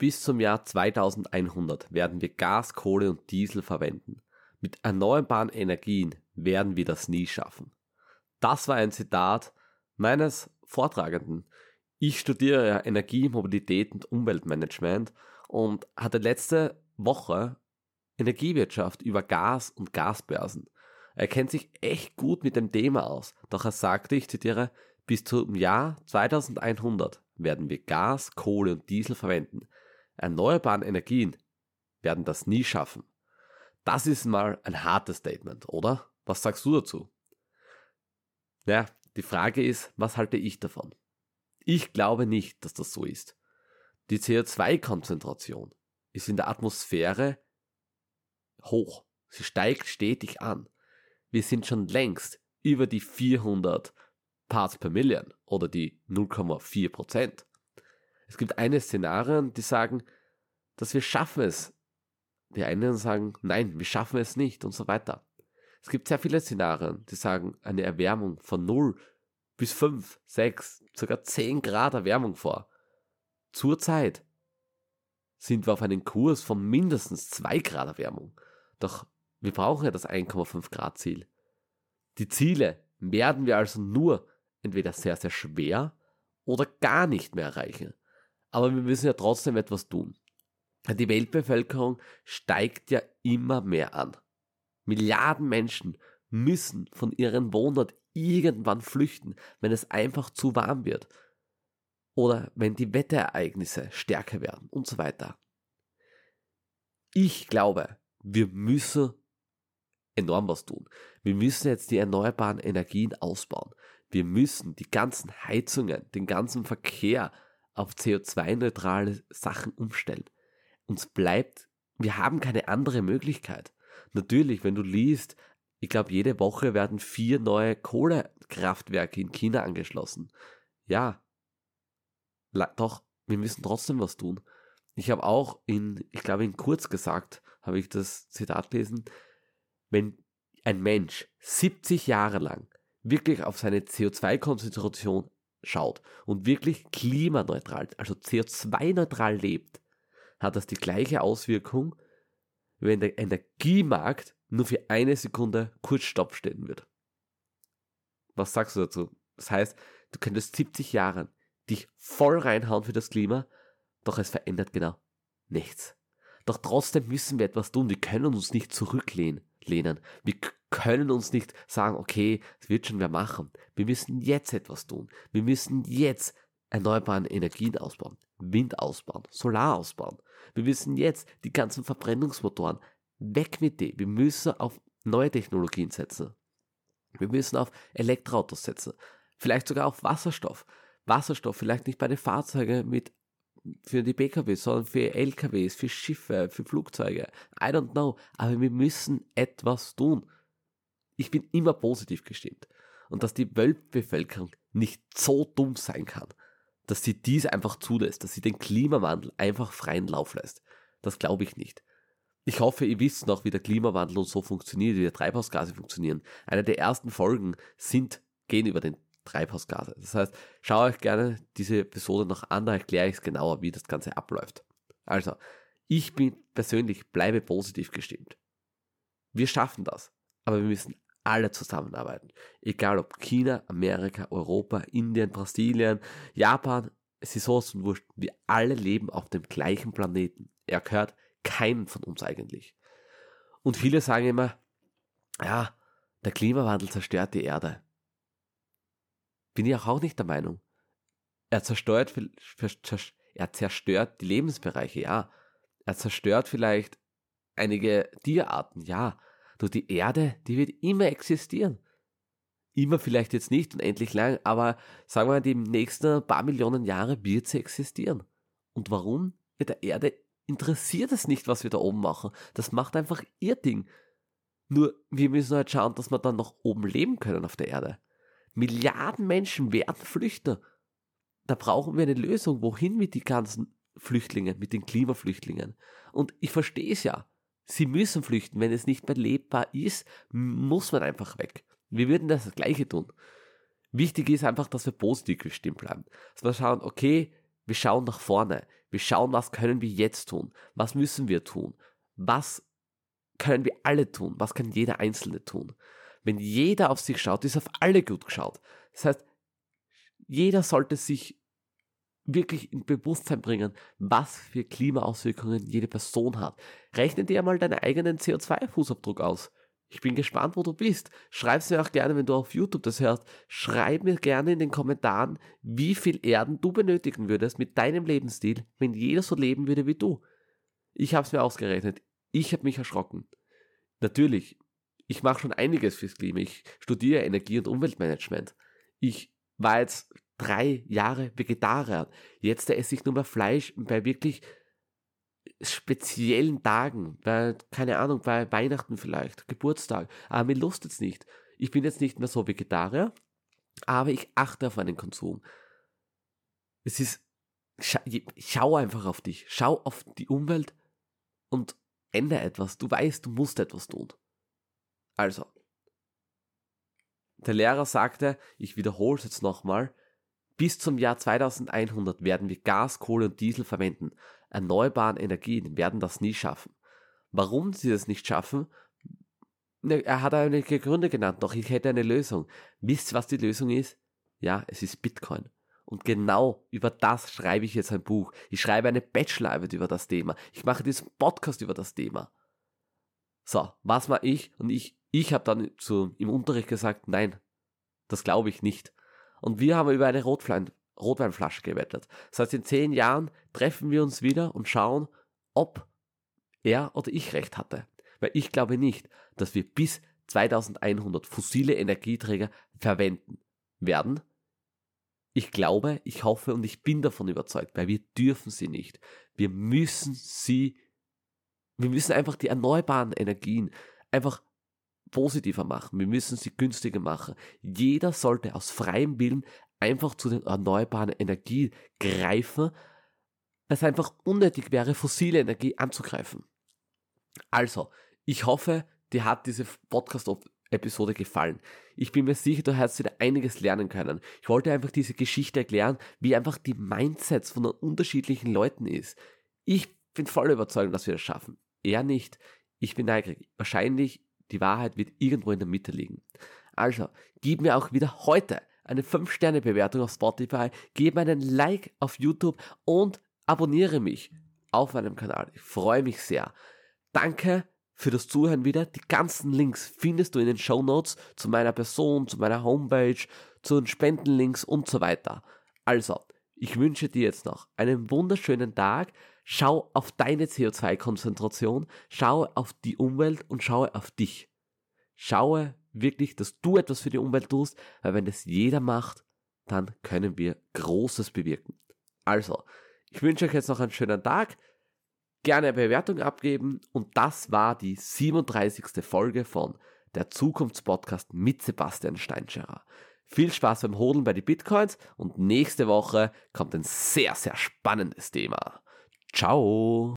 Bis zum Jahr 2100 werden wir Gas, Kohle und Diesel verwenden. Mit erneuerbaren Energien werden wir das nie schaffen. Das war ein Zitat meines Vortragenden. Ich studiere Energie, Mobilität und Umweltmanagement und hatte letzte Woche Energiewirtschaft über Gas und Gasbörsen. Er kennt sich echt gut mit dem Thema aus, doch er sagte, ich zitiere, bis zum Jahr 2100 werden wir Gas, Kohle und Diesel verwenden erneuerbaren Energien werden das nie schaffen. Das ist mal ein hartes Statement, oder? Was sagst du dazu? Naja, die Frage ist, was halte ich davon? Ich glaube nicht, dass das so ist. Die CO2-Konzentration ist in der Atmosphäre hoch. Sie steigt stetig an. Wir sind schon längst über die 400 Parts per Million oder die 0,4 Prozent. Es gibt eine Szenarien, die sagen, dass wir schaffen es. Die einen sagen, nein, wir schaffen es nicht und so weiter. Es gibt sehr viele Szenarien, die sagen eine Erwärmung von 0 bis 5, 6, sogar 10 Grad Erwärmung vor. Zurzeit sind wir auf einem Kurs von mindestens 2 Grad Erwärmung. Doch wir brauchen ja das 1,5 Grad Ziel. Die Ziele werden wir also nur entweder sehr, sehr schwer oder gar nicht mehr erreichen. Aber wir müssen ja trotzdem etwas tun. Die Weltbevölkerung steigt ja immer mehr an. Milliarden Menschen müssen von ihren Wohnort irgendwann flüchten, wenn es einfach zu warm wird. Oder wenn die Wetterereignisse stärker werden und so weiter. Ich glaube, wir müssen enorm was tun. Wir müssen jetzt die erneuerbaren Energien ausbauen. Wir müssen die ganzen Heizungen, den ganzen Verkehr auf CO2-neutrale Sachen umstellen. Uns bleibt, wir haben keine andere Möglichkeit. Natürlich, wenn du liest, ich glaube, jede Woche werden vier neue Kohlekraftwerke in China angeschlossen. Ja, doch, wir müssen trotzdem was tun. Ich habe auch in, ich glaube, in kurz gesagt, habe ich das Zitat gelesen, wenn ein Mensch 70 Jahre lang wirklich auf seine CO2-Konzentration schaut und wirklich klimaneutral, also CO2-neutral lebt, hat das die gleiche Auswirkung, wenn der Energiemarkt nur für eine Sekunde kurz Stopp stehen wird. Was sagst du dazu? Das heißt, du könntest 70 Jahre dich voll reinhauen für das Klima, doch es verändert genau nichts. Doch trotzdem müssen wir etwas tun. Wir können uns nicht zurücklehnen. Wir können uns nicht sagen, okay, es wird schon wer machen. Wir müssen jetzt etwas tun. Wir müssen jetzt erneuerbare Energien ausbauen, Wind ausbauen, Solar ausbauen. Wir müssen jetzt die ganzen Verbrennungsmotoren weg mit denen. Wir müssen auf neue Technologien setzen. Wir müssen auf Elektroautos setzen. Vielleicht sogar auf Wasserstoff. Wasserstoff vielleicht nicht bei den Fahrzeugen mit für die PKW, sondern für LKWs, für Schiffe, für Flugzeuge. I don't know. Aber wir müssen etwas tun. Ich bin immer positiv gestimmt. Und dass die Weltbevölkerung nicht so dumm sein kann, dass sie dies einfach zulässt, dass sie den Klimawandel einfach freien Lauf lässt. Das glaube ich nicht. Ich hoffe, ihr wisst noch, wie der Klimawandel und so funktioniert, wie die Treibhausgase funktionieren. Eine der ersten Folgen sind, gehen über den Treibhausgase. Das heißt, schaut euch gerne diese Episode noch an, da erkläre ich es genauer, wie das Ganze abläuft. Also, ich bin persönlich bleibe positiv gestimmt. Wir schaffen das, aber wir müssen alle zusammenarbeiten. Egal ob China, Amerika, Europa, Indien, Brasilien, Japan, es ist so und wurscht. Wir alle leben auf dem gleichen Planeten. Er gehört keinem von uns eigentlich. Und viele sagen immer, ja, der Klimawandel zerstört die Erde. Bin ich auch nicht der Meinung. Er zerstört, er zerstört die Lebensbereiche, ja. Er zerstört vielleicht einige Tierarten, ja. Nur die Erde, die wird immer existieren. Immer vielleicht jetzt nicht unendlich lang, aber sagen wir, die nächsten paar Millionen Jahre wird sie existieren. Und warum? Mit der Erde interessiert es nicht, was wir da oben machen. Das macht einfach ihr Ding. Nur, wir müssen halt schauen, dass wir dann noch oben leben können auf der Erde. Milliarden Menschen werden flüchten. Da brauchen wir eine Lösung. Wohin mit den ganzen Flüchtlingen, mit den Klimaflüchtlingen? Und ich verstehe es ja. Sie müssen flüchten. Wenn es nicht mehr lebbar ist, muss man einfach weg. Wir würden das Gleiche tun. Wichtig ist einfach, dass wir positiv gestimmt bleiben. Dass wir schauen, okay, wir schauen nach vorne. Wir schauen, was können wir jetzt tun? Was müssen wir tun? Was können wir alle tun? Was kann jeder Einzelne tun? Wenn jeder auf sich schaut, ist auf alle gut geschaut. Das heißt, jeder sollte sich wirklich in Bewusstsein bringen, was für Klimaauswirkungen jede Person hat. Rechne dir mal deinen eigenen CO2-Fußabdruck aus. Ich bin gespannt, wo du bist. Schreib es mir auch gerne, wenn du auf YouTube das hörst. Schreib mir gerne in den Kommentaren, wie viel Erden du benötigen würdest mit deinem Lebensstil, wenn jeder so leben würde wie du. Ich habe es mir ausgerechnet. Ich habe mich erschrocken. Natürlich, ich mache schon einiges fürs Klima. Ich studiere Energie- und Umweltmanagement. Ich war jetzt drei Jahre Vegetarier. Jetzt esse ich nur mehr Fleisch bei wirklich speziellen Tagen, bei, keine Ahnung, bei Weihnachten vielleicht, Geburtstag. Aber mir lust jetzt nicht. Ich bin jetzt nicht mehr so Vegetarier, aber ich achte auf meinen Konsum. Es ist, scha schau einfach auf dich, schau auf die Umwelt und ändere etwas. Du weißt, du musst etwas tun. Also, der Lehrer sagte, ich wiederhole es jetzt nochmal, bis zum Jahr 2100 werden wir Gas, Kohle und Diesel verwenden. Erneuerbaren Energien werden das nie schaffen. Warum sie das nicht schaffen? Ne, er hat einige Gründe genannt, doch ich hätte eine Lösung. Wisst ihr, was die Lösung ist? Ja, es ist Bitcoin. Und genau über das schreibe ich jetzt ein Buch. Ich schreibe eine Bachelorarbeit über das Thema. Ich mache diesen Podcast über das Thema. So, was mache ich? Und ich, ich habe dann zu, im Unterricht gesagt, nein, das glaube ich nicht. Und wir haben über eine Rotwein, Rotweinflasche gewettet. Das heißt, in zehn Jahren treffen wir uns wieder und schauen, ob er oder ich recht hatte. Weil ich glaube nicht, dass wir bis 2100 fossile Energieträger verwenden werden. Ich glaube, ich hoffe und ich bin davon überzeugt, weil wir dürfen sie nicht. Wir müssen sie, wir müssen einfach die erneuerbaren Energien einfach positiver machen, wir müssen sie günstiger machen. Jeder sollte aus freiem Willen einfach zu den erneuerbaren Energien greifen, es einfach unnötig wäre, fossile Energie anzugreifen. Also, ich hoffe, dir hat diese Podcast-Episode gefallen. Ich bin mir sicher, du hast wieder einiges lernen können. Ich wollte einfach diese Geschichte erklären, wie einfach die Mindsets von den unterschiedlichen Leuten ist. Ich bin voll überzeugt, dass wir das schaffen. Er nicht. Ich bin neugierig. Wahrscheinlich die Wahrheit wird irgendwo in der Mitte liegen. Also, gib mir auch wieder heute eine 5-Sterne-Bewertung auf Spotify, gib mir einen Like auf YouTube und abonniere mich auf meinem Kanal. Ich freue mich sehr. Danke für das Zuhören wieder. Die ganzen Links findest du in den Show Notes zu meiner Person, zu meiner Homepage, zu den Spendenlinks und so weiter. Also, ich wünsche dir jetzt noch einen wunderschönen Tag. Schau auf deine CO2-Konzentration, schaue auf die Umwelt und schaue auf dich. Schaue wirklich, dass du etwas für die Umwelt tust, weil wenn das jeder macht, dann können wir Großes bewirken. Also, ich wünsche euch jetzt noch einen schönen Tag. Gerne eine Bewertung abgeben und das war die 37. Folge von der Zukunftspodcast mit Sebastian Steinscherer. Viel Spaß beim Hodeln bei den Bitcoins und nächste Woche kommt ein sehr, sehr spannendes Thema. Ciao!